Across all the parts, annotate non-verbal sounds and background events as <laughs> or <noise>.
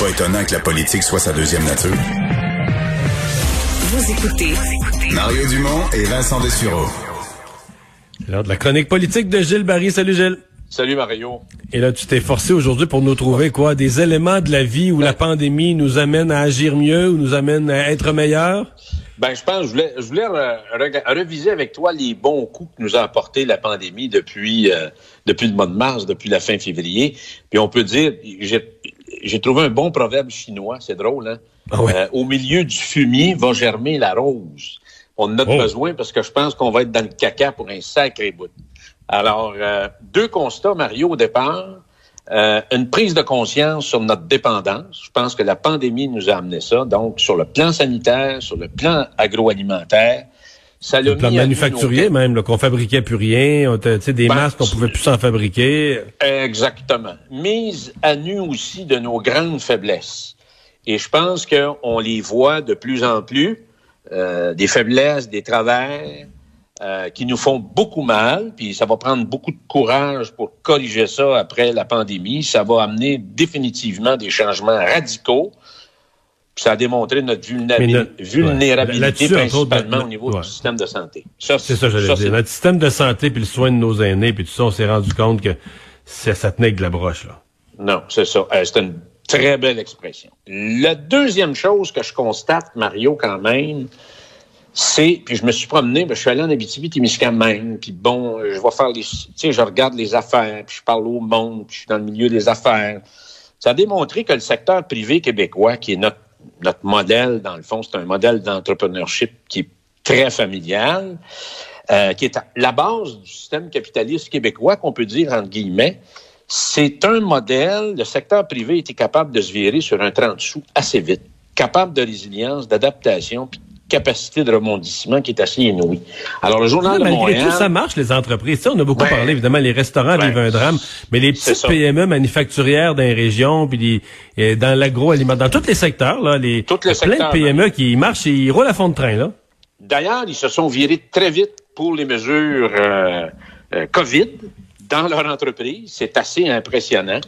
Pas étonnant que la politique soit sa deuxième nature. Vous écoutez Mario Dumont et Vincent Dessureau. L'heure de la chronique politique de Gilles Barry. Salut Gilles. Salut Mario. Et là, tu t'es forcé aujourd'hui pour nous trouver quoi? Des éléments de la vie où la pandémie nous amène à agir mieux, ou nous amène à être meilleurs? Ben, je pense, je voulais, je voulais reviser avec toi les bons coups que nous a apporté la pandémie depuis, euh, depuis le mois de mars, depuis la fin février. Puis on peut dire, j'ai trouvé un bon proverbe chinois, c'est drôle, hein? Ah ouais. Euh, au milieu du fumier va germer la rose. On en a Oh. besoin parce que je pense qu'on va être dans le caca pour un sacré bout. Alors, euh, deux constats, Mario, au départ. Euh, une prise de conscience sur notre dépendance. Je pense que la pandémie nous a amené ça. Donc, sur le plan sanitaire, sur le plan agroalimentaire, ça Le plan manufacturier même, qu'on fabriquait plus rien, on t'a- tu sais, des Ben, masques qu'on pouvait plus s'en fabriquer. Exactement. Mise à nu aussi de nos grandes faiblesses. Et je pense qu'on les voit de plus en plus, euh, des faiblesses, des travers euh, qui nous font beaucoup mal, puis ça va prendre beaucoup de courage pour corriger ça après la pandémie. Ça va amener définitivement des changements radicaux. Puis ça a démontré notre ouais. vulnérabilité, autres, principalement au niveau ouais. du système de santé. Ça, C'est ça, j'allais dire. Notre système de santé puis le soin de nos aînés puis tout ça, on s'est rendu compte que ça, ça tenait que de la broche, là. Non, c'est ça. Euh, c'est une très belle expression. La deuxième chose que je constate, Mario, quand même, c'est, puis je me suis promené, ben, je suis allé en Abitibi-Témiscamingue, puis bon, euh, je vais faire les, tu sais, je regarde les affaires, puis je parle au monde, puis je suis dans le milieu des affaires. Ça a démontré que le secteur privé québécois, qui est notre, notre modèle, dans le fond, c'est un modèle d'entrepreneurship qui est très familial, euh, qui est la base du système capitaliste québécois, qu'on peut dire, entre guillemets, c'est un modèle, le secteur privé était capable de se virer sur un 30 sous assez vite, capable de résilience, d'adaptation, puis capacité de rebondissement qui est assez inouïe. Alors, le Journal de Malgré Montréal... tout, ça marche, les entreprises. Ça, on a beaucoup parlé, évidemment, les restaurants Ouais. vivent un drame, mais les petites. PME manufacturières dans les régions, puis les- euh, dans l'agroalimentaire, dans tous les secteurs, là, les, les il y a plein secteurs, de PME qui marchent et ils roulent à fond de train, là. D'ailleurs, ils se sont virés très vite pour les mesures euh, euh, COVID dans leur entreprise. C'est assez impressionnant.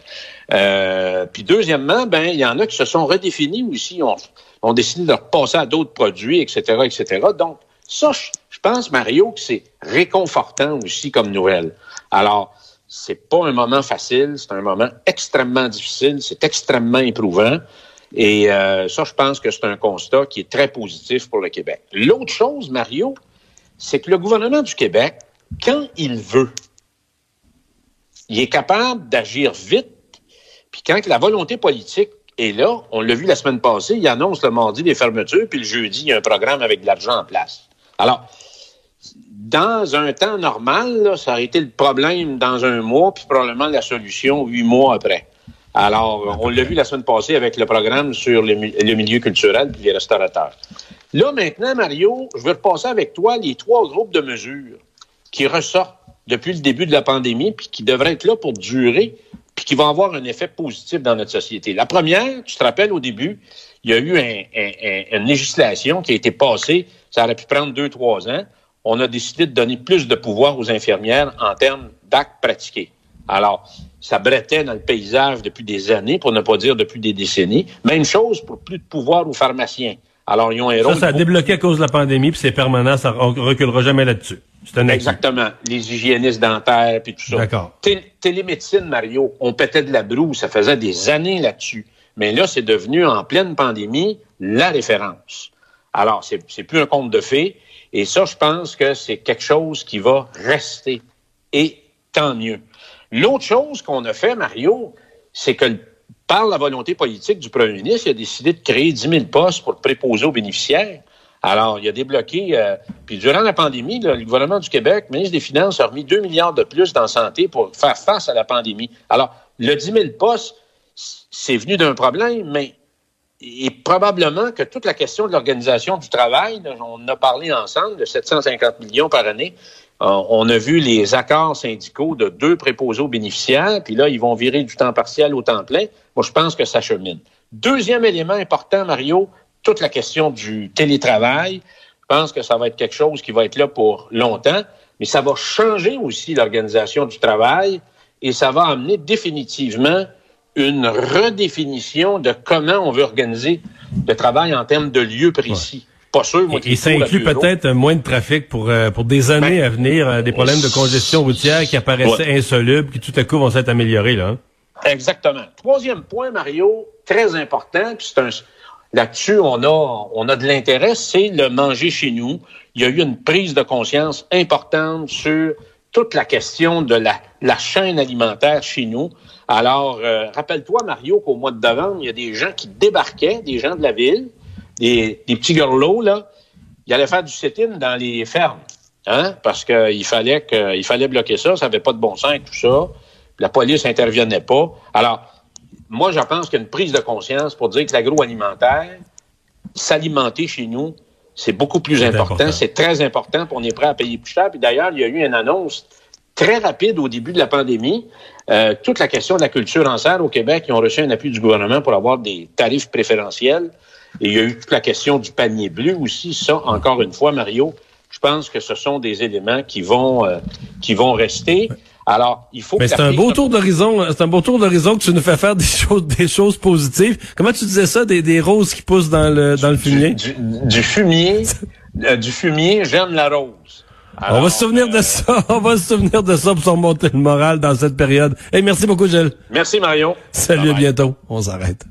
Euh, puis deuxièmement, ben il y en a qui se sont redéfinis aussi, ont, décidé de repasser à d'autres produits, etc., etc. Donc ça, je, je pense, Mario, que c'est réconfortant aussi comme nouvelle. Alors, c'est pas un moment facile, c'est un moment extrêmement difficile, c'est extrêmement éprouvant. Et euh, ça, je pense que c'est un constat qui est très positif pour le Québec. L'autre chose, Mario, c'est que le gouvernement du Québec, quand il veut, il est capable d'agir vite. Puis quand la volonté politique est là, on l'a vu la semaine passée, il annonce le mardi des fermetures, puis le jeudi, il y a un programme avec de l'argent en place. Alors, dans un temps normal, là, ça aurait été le problème dans un mois, puis probablement la solution huit mois après. Alors, on l'a vu la semaine passée avec le programme sur le, le milieu culturel puis les restaurateurs. Là, maintenant, Mario, je vais repasser avec toi les trois groupes de mesures qui ressortent depuis le début de la pandémie puis qui devraient être là pour durer puis qui vont avoir un effet positif dans notre société. La première, tu te rappelles au début, il y a eu un- un- un- une législation qui a été passée, ça aurait pu prendre deux, trois ans. On a décidé de donner plus de pouvoir aux infirmières en termes d'actes pratiqués. Alors, ça brettait dans le paysage depuis des années, pour ne pas dire depuis des décennies. Même chose pour plus de pouvoir aux pharmaciens. Alors, ils ont un Ça, ça a débloqué à cause de la pandémie, puis c'est permanent, ça on reculera jamais là-dessus. C'est un. Exactement. Les hygiénistes dentaires, puis tout ça. D'accord. Té- télémédecine, Mario, on pétait de la broue, ça faisait des années là-dessus. Mais là, c'est devenu, en pleine pandémie, la référence. Alors, c'est plus un conte de fées. Et ça, je pense que c'est quelque chose qui va rester. Et tant mieux. L'autre chose qu'on a fait, Mario, c'est que par la volonté politique du premier ministre, il a décidé de créer 10 000 postes pour préposer aux bénéficiaires. Alors, il a débloqué. Euh, puis durant la pandémie, le gouvernement du Québec, le ministre des Finances, a remis 2 milliards de plus dans santé pour faire face à la pandémie. Alors, le 10 000 postes, c'est venu d'un problème, mais probablement que toute la question de l'organisation du travail, on a parlé ensemble de 750 millions par année. Euh, on a vu les accords syndicaux de deux préposés aux bénéficiaires, puis là, ils vont virer du temps partiel au temps plein. Moi, je pense que ça chemine. Deuxième élément important, Mario, toute la question du télétravail. Je pense que ça va être quelque chose qui va être là pour longtemps, mais ça va changer aussi l'organisation du travail et ça va amener définitivement une redéfinition de comment on veut organiser le travail en termes de lieux précis. Pas sûr, moi, et, ça inclut peut-être moins de trafic pour euh, pour des années ben, à venir, euh, des problèmes de congestion routière qui apparaissaient insolubles, qui tout à coup vont s'être améliorés là. Hein? Exactement. Troisième point, Mario, très important, puis c'est un là-dessus on a on a de l'intérêt, c'est le manger chez nous. Il y a eu une prise de conscience importante sur toute la question de la, chaîne alimentaire chez nous. Alors, euh, rappelle-toi, Mario, qu'au mois de novembre, il y a des gens qui débarquaient, des gens de la ville, des, des petits gorlots, là. Ils allaient faire du sit-in dans les fermes, hein, parce qu'il fallait que, il fallait bloquer ça, ça n'avait pas de bon sens tout ça. La police intervenait pas. Alors, moi, je pense qu'il y a une prise de conscience pour dire que l'agroalimentaire, s'alimenter chez nous, c'est beaucoup plus important. C'est très important, on est prêt à payer plus cher. Puis d'ailleurs, il y a eu une annonce très rapide au début de la pandémie. Euh, toute la question de la culture en serre au Québec, ils ont reçu un appui du gouvernement pour avoir des tarifs préférentiels. Et il y a eu toute la question du panier bleu aussi. Ça, encore une fois, Mario, je pense que ce sont des éléments qui vont euh, qui vont rester. Alors, il faut. Mais c'est un beau tour d'horizon. C'est un beau tour d'horizon que tu nous fais faire <laughs> des choses, des choses positives. Comment tu disais ça, des, des roses qui poussent dans le dans le fumier? Du, fumier, euh, du fumier. J'aime la rose on va se souvenir de ça. <laughs> On va se souvenir de ça pour se remonter le moral dans cette période. Et merci beaucoup, Gilles. Merci, Mario. Salut, à bientôt. On s'arrête.